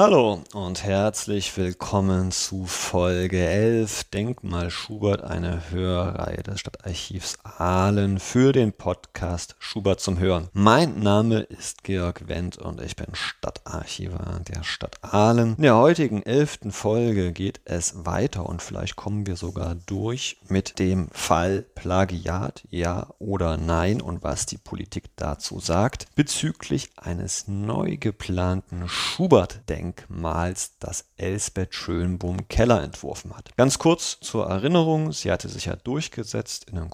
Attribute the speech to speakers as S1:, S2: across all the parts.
S1: Hallo und herzlich willkommen zu Folge 11 Denkmal Schubert, eine Hörreihe des Stadtarchivs Aalen für den Podcast Schubert zum Hören. Mein Name ist Georg Wendt und ich bin Stadtarchivar der Stadt Aalen. In der heutigen elften Folge geht es weiter und vielleicht kommen wir sogar durch mit dem Fall Plagiat, ja oder nein und was die Politik dazu sagt, bezüglich eines neu geplanten Schubert-Denkmals Denkmals, das Elsbeth Schönbohm-Keller entworfen hat. Ganz kurz zur Erinnerung, sie hatte sich ja durchgesetzt in einem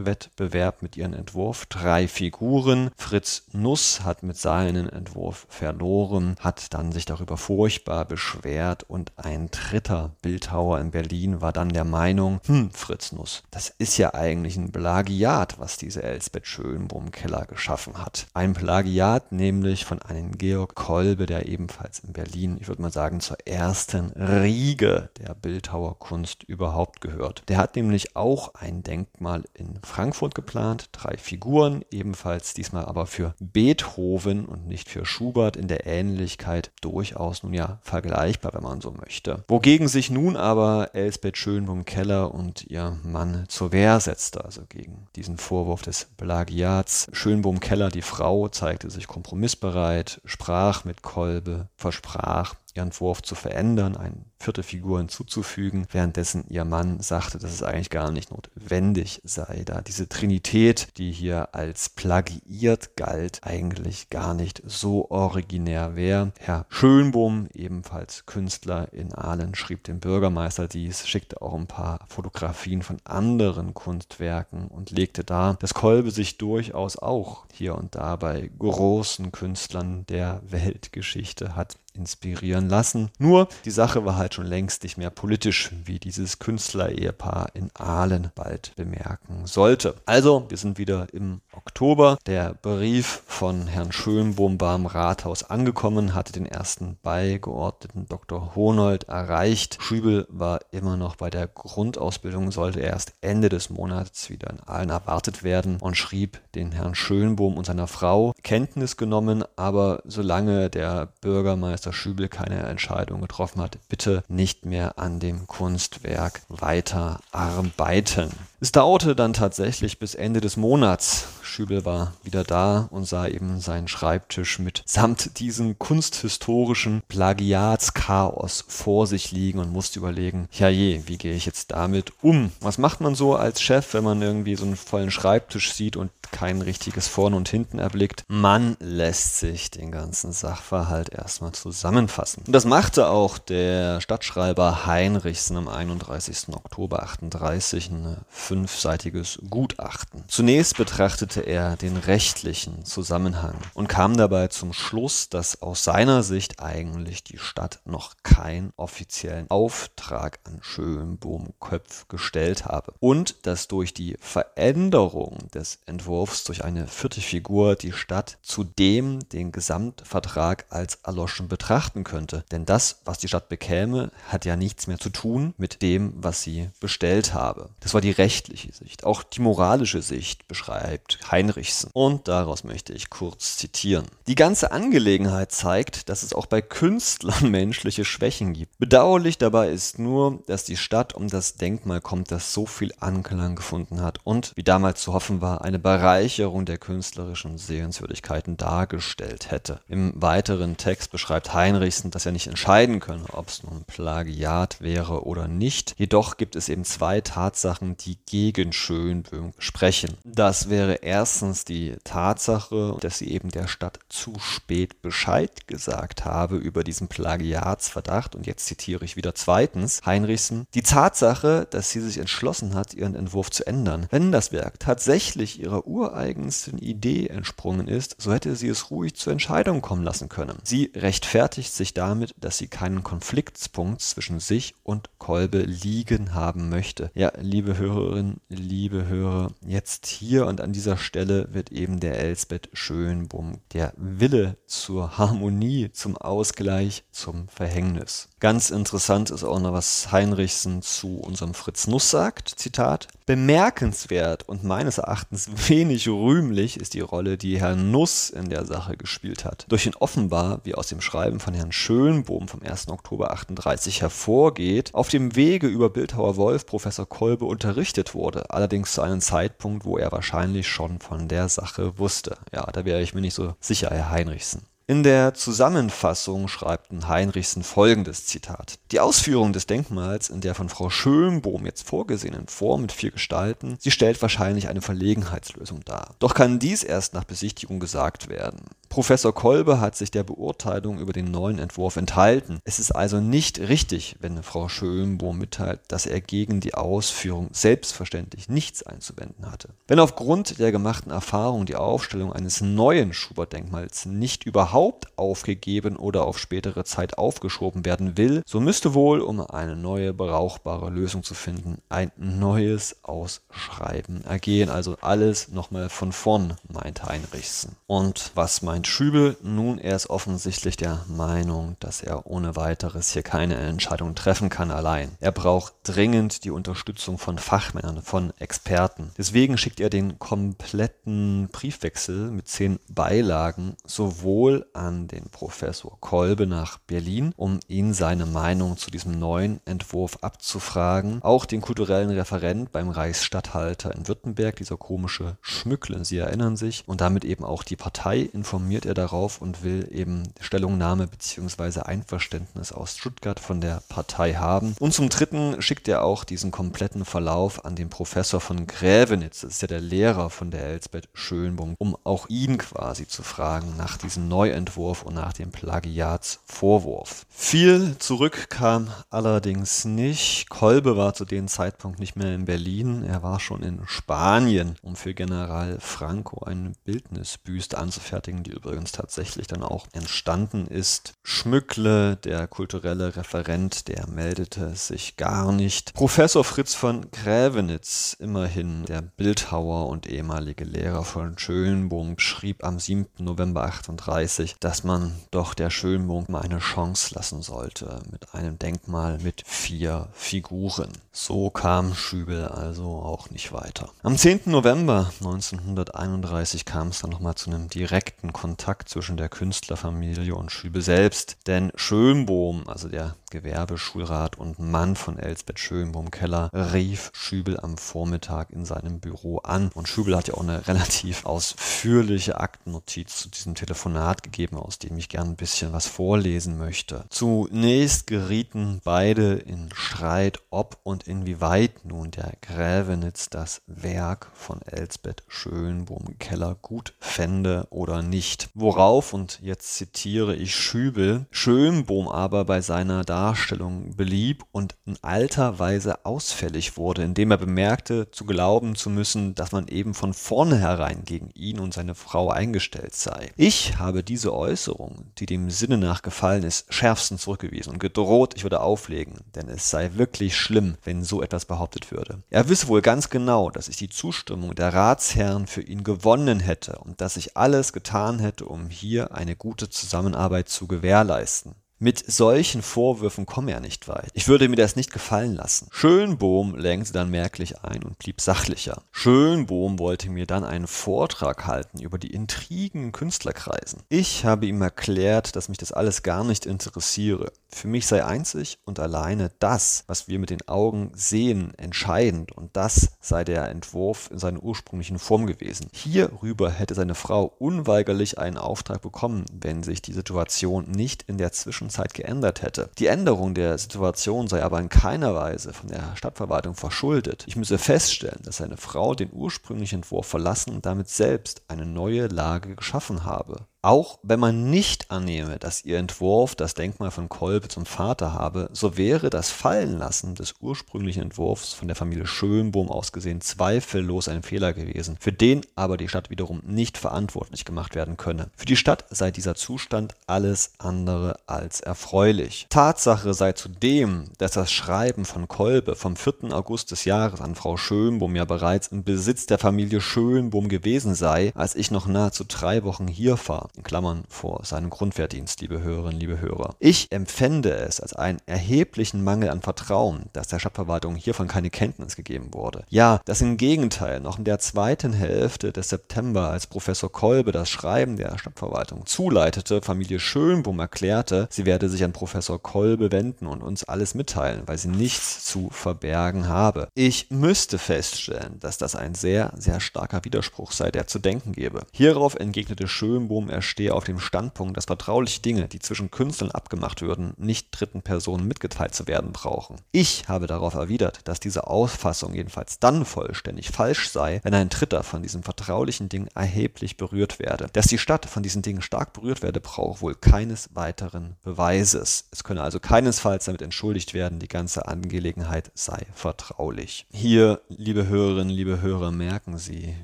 S1: Kunstwettbewerb mit ihrem Entwurf Drei Figuren. Fritz Nuss hat mit seinem Entwurf verloren, hat dann sich darüber furchtbar beschwert und ein dritter Bildhauer in Berlin war dann der Meinung, hm, Fritz Nuss, das ist ja eigentlich ein Plagiat, was diese Elsbeth Schönbohm-Keller geschaffen hat. Ein Plagiat nämlich von einem Georg Kolbe, der ebenfalls in Berlin, ich würde mal sagen, zur ersten Riege der Bildhauerkunst überhaupt gehört. Der hat nämlich auch ein Denkmal in Frankfurt geplant, drei Figuren, ebenfalls diesmal aber für Beethoven und nicht für Schubert in der Ähnlichkeit durchaus nun ja vergleichbar, wenn man so möchte. Wogegen sich nun aber Elsbeth Schönbohm-Keller und ihr Mann zur Wehr setzte, also gegen diesen Vorwurf des Plagiats. Schönbohm-Keller, die Frau, zeigte sich kompromissbereit, sprach mit Kolbe, versprach sprach, ihren Entwurf zu verändern, eine vierte Figur hinzuzufügen, währenddessen ihr Mann sagte, dass es eigentlich gar nicht notwendig sei, da diese Trinität, die hier als plagiiert galt, eigentlich gar nicht so originär wäre. Herr Schönbohm, ebenfalls Künstler in Aalen, schrieb dem Bürgermeister dies, schickte auch ein paar Fotografien von anderen Kunstwerken und legte dar, dass Kolbe sich durchaus auch hier und da bei großen Künstlern der Weltgeschichte hat inspirieren lassen. Nur die Sache war halt schon längst nicht mehr politisch, wie dieses Künstlerehepaar in Aalen bald bemerken sollte. Also, wir sind wieder im Oktober. Der Brief von Herrn Schönbohm war im Rathaus angekommen, hatte den ersten Beigeordneten Dr. Honold erreicht. Schübel war immer noch bei der Grundausbildung, sollte erst Ende des Monats wieder in Aalen erwartet werden und schrieb den Herrn Schönbohm und seiner Frau Kenntnis genommen, aber solange der Bürgermeister Meister Schübel keine Entscheidung getroffen hat, bitte nicht mehr an dem Kunstwerk weiter arbeiten. Es dauerte dann tatsächlich bis Ende des Monats. Schübel war wieder da und sah eben seinen Schreibtisch mit samt diesem kunsthistorischen Plagiatschaos vor sich liegen und musste überlegen, ja je, wie gehe ich jetzt damit um? Was macht man so als Chef, wenn man irgendwie so einen vollen Schreibtisch sieht und kein richtiges Vorn und Hinten erblickt? Man lässt sich den ganzen Sachverhalt erstmal zusammenfassen. Und das machte auch der Stadtschreiber Heinrichsen am 31. Oktober 38 eine fünfseitiges Gutachten. Zunächst betrachtete er den rechtlichen Zusammenhang und kam dabei zum Schluss, dass aus seiner Sicht eigentlich die Stadt noch keinen offiziellen Auftrag an Schönbohm-Köpf gestellt habe und dass durch die Veränderung des Entwurfs durch eine vierte Figur die Stadt zudem den Gesamtvertrag als erloschen betrachten könnte. Denn das, was die Stadt bekäme, hat ja nichts mehr zu tun mit dem, was sie bestellt habe. Das war die rechtliche Sicht, auch die moralische Sicht beschreibt Heinrichsen. Und daraus möchte ich kurz zitieren. Die ganze Angelegenheit zeigt, dass es auch bei Künstlern menschliche Schwächen gibt. Bedauerlich dabei ist nur, dass die Stadt um das Denkmal kommt, das so viel Anklang gefunden hat und, wie damals zu hoffen war, eine Bereicherung der künstlerischen Sehenswürdigkeiten dargestellt hätte. Im weiteren Text beschreibt Heinrichsen, dass er nicht entscheiden könne, ob es nun Plagiat wäre oder nicht. Jedoch gibt es eben zwei Tatsachen, die gegen Schönböhm sprechen. Das wäre erstens die Tatsache, dass sie eben der Stadt zu spät Bescheid gesagt habe über diesen Plagiatsverdacht. Und jetzt zitiere ich wieder zweitens Heinrichsen. Die Tatsache, dass sie sich entschlossen hat, ihren Entwurf zu ändern. Wenn das Werk tatsächlich ihrer ureigensten Idee entsprungen ist, so hätte sie es ruhig zur Entscheidung kommen lassen können. Sie rechtfertigt sich damit, dass sie keinen Konfliktspunkt zwischen sich und Kolbe liegen haben möchte. Ja, liebe Hörerinnen liebe Hörer, jetzt hier und an dieser Stelle wird eben der Elsbeth Schönbohm der Wille zur Harmonie, zum Ausgleich, zum Verhängnis. Ganz interessant ist auch noch, was Heinrichsen zu unserem Fritz Nuss sagt. Zitat: Bemerkenswert und meines Erachtens wenig rühmlich ist die Rolle, die Herr Nuss in der Sache gespielt hat. Durch den offenbar, wie aus dem Schreiben von Herrn Schönbohm vom 1. Oktober 38 hervorgeht, auf dem Wege über Bildhauer Wolf Professor Kolbe unterrichtet wurde, allerdings zu einem Zeitpunkt, wo er wahrscheinlich schon von der Sache wusste. Ja, da wäre ich mir nicht so sicher, Herr Heinrichsen. In der Zusammenfassung schreibt Heinrichsen folgendes Zitat. Die Ausführung des Denkmals in der von Frau Schönbohm jetzt vorgesehenen Form mit vier Gestalten, sie stellt wahrscheinlich eine Verlegenheitslösung dar. Doch kann dies erst nach Besichtigung gesagt werden. Professor Kolbe hat sich der Beurteilung über den neuen Entwurf enthalten. Es ist also nicht richtig, wenn Frau Schönbohm mitteilt, dass er gegen die Ausführung selbstverständlich nichts einzuwenden hatte. Wenn aufgrund der gemachten Erfahrung die Aufstellung eines neuen Schubert-Denkmals nicht überhaupt aufgegeben oder auf spätere Zeit aufgeschoben werden will, so müsste wohl, um eine neue brauchbare Lösung zu finden, ein neues Ausschreiben ergehen. Also alles nochmal von vorn, meint Heinrichsen. Und was meint Schübel? Nun, er ist offensichtlich der Meinung, dass er ohne weiteres hier keine Entscheidung treffen kann allein. Er braucht dringend die Unterstützung von Fachmännern, von Experten. Deswegen schickt er den kompletten Briefwechsel mit zehn Beilagen sowohl an den Professor Kolbe nach Berlin, um ihn seine Meinung zu diesem neuen Entwurf abzufragen, auch den kulturellen Referent beim Reichsstatthalter in Württemberg, dieser komische Schmückle, Sie erinnern sich, und damit eben auch die Partei informieren informiert er darauf und will eben Stellungnahme bzw. Einverständnis aus Stuttgart von der Partei haben. Und zum Dritten schickt er auch diesen kompletten Verlauf an den Professor von Grävenitz, das ist ja der Lehrer von der Elsbeth Schönbohm, um auch ihn quasi zu fragen nach diesem Neuentwurf und nach dem Plagiatsvorwurf. Viel zurück kam allerdings nicht. Kolbe war zu dem Zeitpunkt nicht mehr in Berlin, er war schon in Spanien, um für General Franco eine Bildnisbüste anzufertigen, die übrigens tatsächlich dann auch entstanden ist. Schmückle, der kulturelle Referent, der meldete sich gar nicht. Professor Fritz von Grävenitz, immerhin der Bildhauer und ehemalige Lehrer von Schönbohm, schrieb am 7. November 38, dass man doch der Schönbohm mal eine Chance lassen sollte mit einem Denkmal mit vier Figuren. So kam Schübel also auch nicht weiter. Am 10. November 1931 kam es dann nochmal zu einem direkten Kontakt zwischen der Künstlerfamilie und Schübe selbst. Denn Schönbohm, also der Gewerbeschulrat und Mann von Elsbeth Schönbohm-Keller, rief Schübel am Vormittag in seinem Büro an. Und Schübel hat ja auch eine relativ ausführliche Aktennotiz zu diesem Telefonat gegeben, aus dem ich gern ein bisschen was vorlesen möchte. Zunächst gerieten beide in Streit, ob und inwieweit nun der Grävenitz das Werk von Elsbeth Schönbohm-Keller gut fände oder nicht. Worauf, und jetzt zitiere ich Schübel, Schönbohm aber bei seiner Darstellung blieb und in alter Weise ausfällig wurde, indem er bemerkte, zu glauben zu müssen, dass man eben von vornherein gegen ihn und seine Frau eingestellt sei. Ich habe diese Äußerung, die dem Sinne nach gefallen ist, schärfstens zurückgewiesen und gedroht, ich würde auflegen, denn es sei wirklich schlimm, wenn so etwas behauptet würde. Er wisse wohl ganz genau, dass ich die Zustimmung der Ratsherren für ihn gewonnen hätte und dass ich alles getan hätte, um hier eine gute Zusammenarbeit zu gewährleisten. Mit solchen Vorwürfen komme er nicht weit. Ich würde mir das nicht gefallen lassen. Schönbohm lenkte dann merklich ein und blieb sachlicher. Schönbohm wollte mir dann einen Vortrag halten über die Intrigen in Künstlerkreisen. Ich habe ihm erklärt, dass mich das alles gar nicht interessiere. Für mich sei einzig und alleine das, was wir mit den Augen sehen, entscheidend und das sei der Entwurf in seiner ursprünglichen Form gewesen. Hierüber hätte seine Frau unweigerlich einen Auftrag bekommen, wenn sich die Situation nicht in der Zwischenzeit geändert hätte. Die Änderung der Situation sei aber in keiner Weise von der Stadtverwaltung verschuldet. Ich müsse feststellen, dass seine Frau den ursprünglichen Entwurf verlassen und damit selbst eine neue Lage geschaffen habe. Auch wenn man nicht annehme, dass ihr Entwurf das Denkmal von Kolbe zum Vater habe, so wäre das Fallenlassen des ursprünglichen Entwurfs von der Familie Schönbohm aus gesehen zweifellos ein Fehler gewesen, für den aber die Stadt wiederum nicht verantwortlich gemacht werden könne. Für die Stadt sei dieser Zustand alles andere als erfreulich. Tatsache sei zudem, dass das Schreiben von Kolbe vom 4. August des Jahres an Frau Schönbohm ja bereits im Besitz der Familie Schönbohm gewesen sei, als ich noch nahezu drei Wochen hier war. In Klammern vor seinem Grundwehrdienst, liebe Hörerinnen, liebe Hörer. Ich empfände es als einen erheblichen Mangel an Vertrauen, dass der Stadtverwaltung hiervon keine Kenntnis gegeben wurde. Ja, dass im Gegenteil noch in der zweiten Hälfte des September, als Professor Kolbe das Schreiben der Stadtverwaltung zuleitete, Familie Schönbohm erklärte, sie werde sich an Professor Kolbe wenden und uns alles mitteilen, weil sie nichts zu verbergen habe. Ich müsste feststellen, dass das ein sehr, sehr starker Widerspruch sei, der zu denken gebe. Hierauf entgegnete Schönbohm, stehe auf dem Standpunkt, dass vertrauliche Dinge, die zwischen Künstlern abgemacht würden, nicht dritten Personen mitgeteilt zu werden brauchen. Ich habe darauf erwidert, dass diese Auffassung jedenfalls dann vollständig falsch sei, wenn ein Dritter von diesem vertraulichen Ding erheblich berührt werde. Dass die Stadt von diesen Dingen stark berührt werde, braucht wohl keines weiteren Beweises. Es könne also keinesfalls damit entschuldigt werden, die ganze Angelegenheit sei vertraulich. Hier, liebe Hörerinnen, liebe Hörer, merken Sie,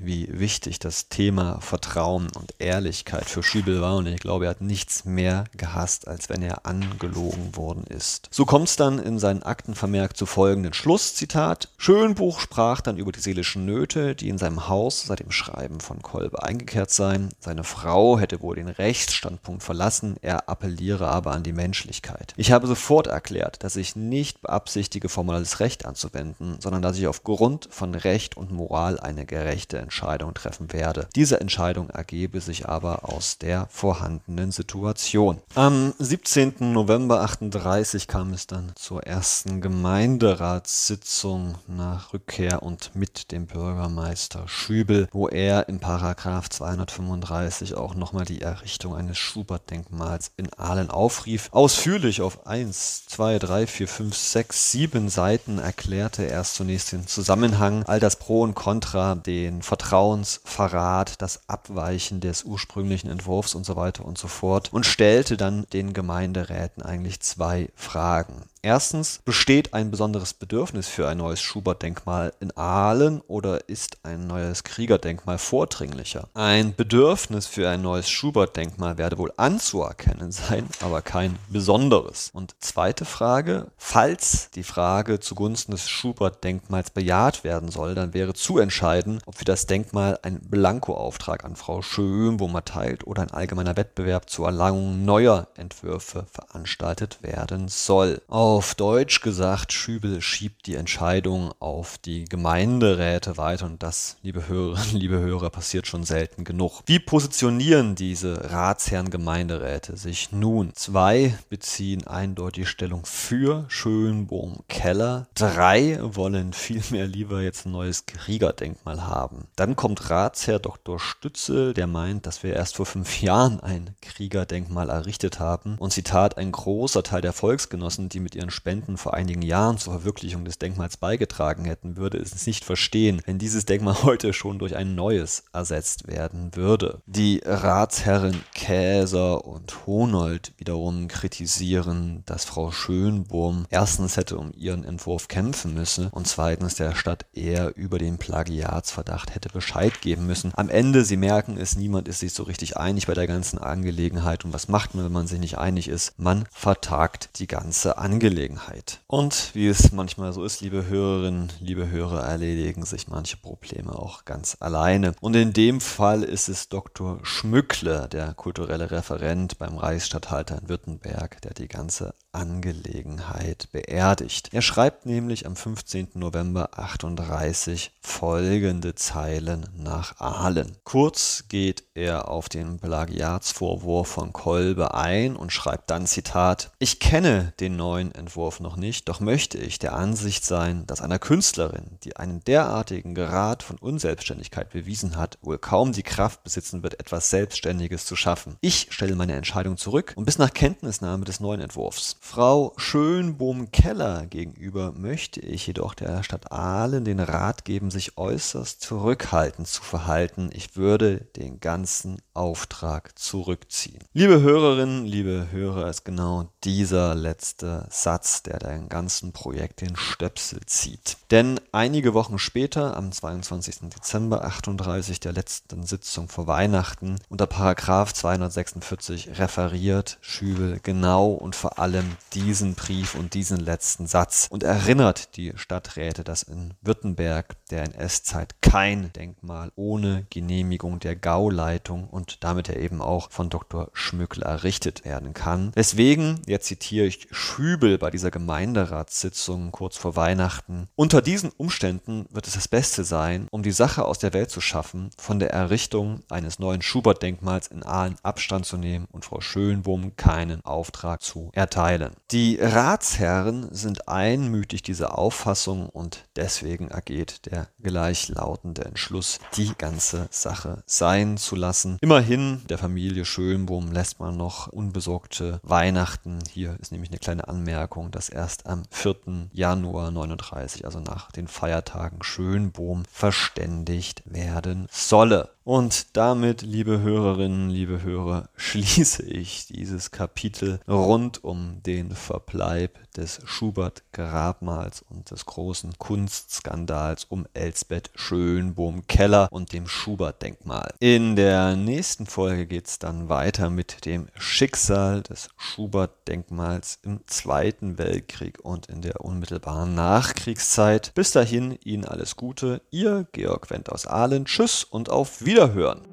S1: wie wichtig das Thema Vertrauen und Ehrlichkeit für Schübel war und ich glaube, er hat nichts mehr gehasst, als wenn er angelogen worden ist. So kommt es dann in seinen Aktenvermerk zu folgenden Schlusszitat. Schönbuch sprach dann über die seelischen Nöte, die in seinem Haus seit dem Schreiben von Kolbe eingekehrt seien. Seine Frau hätte wohl den Rechtsstandpunkt verlassen, er appelliere aber an die Menschlichkeit. Ich habe sofort erklärt, dass ich nicht beabsichtige, formales Recht anzuwenden, sondern dass ich aufgrund von Recht und Moral eine gerechte Entscheidung treffen werde. Diese Entscheidung ergebe sich aber aus der vorhandenen Situation. Am 17. November 38 kam es dann zur ersten Gemeinderatssitzung nach Rückkehr und mit dem Bürgermeister Schübel, wo er im Paragraph 235 auch nochmal die Errichtung eines Schubert-Denkmals in Aalen aufrief. Ausführlich auf 1, 2, 3, 4, 5, 6, 7 Seiten erklärte er zunächst den Zusammenhang, all das Pro und Contra, den Vertrauensverrat, das Abweichen des ursprünglichen Entwurfs und so weiter und so fort und stellte dann den Gemeinderäten eigentlich zwei Fragen. Erstens, besteht ein besonderes Bedürfnis für ein neues Schubert-Denkmal in Aalen oder ist ein neues Kriegerdenkmal vordringlicher? Ein Bedürfnis für ein neues Schubert-Denkmal werde wohl anzuerkennen sein, aber kein besonderes. Und zweite Frage, falls die Frage zugunsten des Schubert-Denkmals bejaht werden soll, dann wäre zu entscheiden, ob für das Denkmal ein Blankoauftrag an Frau Schönbohm erteilt oder ein allgemeiner Wettbewerb zur Erlangung neuer Entwürfe veranstaltet werden soll. Auf Deutsch gesagt, Schübel schiebt die Entscheidung auf die Gemeinderäte weiter und das, liebe Hörerinnen, liebe Hörer, passiert schon selten genug. Wie positionieren diese Ratsherren Gemeinderäte sich nun? Zwei beziehen eindeutig Stellung für Schönbohm Keller. Drei wollen vielmehr lieber jetzt ein neues Kriegerdenkmal haben. Dann kommt Ratsherr Dr. Stützel, der meint, dass wir erst vor fünf Jahren ein Kriegerdenkmal errichtet haben. Und Zitat, ein großer Teil der Volksgenossen, die mit ihren Spenden vor einigen Jahren zur Verwirklichung des Denkmals beigetragen hätten, würde es nicht verstehen, wenn dieses Denkmal heute schon durch ein neues ersetzt werden würde. Die Ratsherren Käser und Honold wiederum kritisieren, dass Frau Schönbohm erstens hätte um ihren Entwurf kämpfen müssen und zweitens der Stadt eher über den Plagiatsverdacht hätte Bescheid geben müssen. Am Ende, sie merken es, niemand ist sich so richtig einig bei der ganzen Angelegenheit und was macht man, wenn man sich nicht einig ist? Man vertagt die ganze Angelegenheit. Angelegenheit. Und wie es manchmal so ist, liebe Hörerinnen, liebe Hörer, erledigen sich manche Probleme auch ganz alleine. Und in dem Fall ist es Dr. Schmückle, der kulturelle Referent beim Reichsstatthalter in Württemberg, der die ganze Angelegenheit beerdigt. Er schreibt nämlich am 15. November 38 folgende Zeilen nach Aalen. Kurz geht er auf den Plagiatsvorwurf von Kolbe ein und schreibt dann Zitat Ich kenne den neuen Entwurf noch nicht, doch möchte ich der Ansicht sein, dass einer Künstlerin, die einen derartigen Grad von Unselbstständigkeit bewiesen hat, wohl kaum die Kraft besitzen wird, etwas Selbstständiges zu schaffen. Ich stelle meine Entscheidung zurück und bis nach Kenntnisnahme des neuen Entwurfs. Frau Schönbohm-Keller gegenüber möchte ich jedoch der Stadt Aalen den Rat geben, sich äußerst zurückhaltend zu verhalten. Ich würde den ganzen Auftrag zurückziehen. Liebe Hörerinnen, liebe Hörer, ist genau dieser letzte Satz, der dem ganzen Projekt den Stöpsel zieht. Denn einige Wochen später, am 22. Dezember 38, der letzten Sitzung vor Weihnachten, unter Paragraph 246 referiert Schübel genau und vor allem diesen Brief und diesen letzten Satz und erinnert die Stadträte, dass in Württemberg der NS-Zeit kein Denkmal ohne Genehmigung der Gauleitung und damit damit er eben auch von Dr. Schmückler errichtet werden kann. Deswegen, jetzt zitiere ich Schübel bei dieser Gemeinderatssitzung kurz vor Weihnachten, unter diesen Umständen wird es das Beste sein, um die Sache aus der Welt zu schaffen, von der Errichtung eines neuen Schubert-Denkmals in Aalen Abstand zu nehmen und Frau Schönbohm keinen Auftrag zu erteilen. Die Ratsherren sind einmütig dieser Auffassung und deswegen ergeht der gleichlautende Entschluss, die ganze Sache sein zu lassen. Immerhin, der Familie Schönbohm lässt man noch unbesorgte Weihnachten. Hier ist nämlich eine kleine Anmerkung, dass erst am 4. Januar 39, also nach den Feiertagen Schönbohm, verständigt werden solle. Und damit, liebe Hörerinnen, liebe Hörer, schließe ich dieses Kapitel rund um den Verbleib des Schubert-Grabmals und des großen Kunstskandals um Elsbeth Schönbohm-Keller und dem Schubert-Denkmal. In der nächsten Folge geht es dann weiter mit dem Schicksal des Schubert-Denkmals im Zweiten Weltkrieg und in der unmittelbaren Nachkriegszeit. Bis dahin Ihnen alles Gute, Ihr Georg Wendt aus Aalen. Tschüss und auf Wiederhören.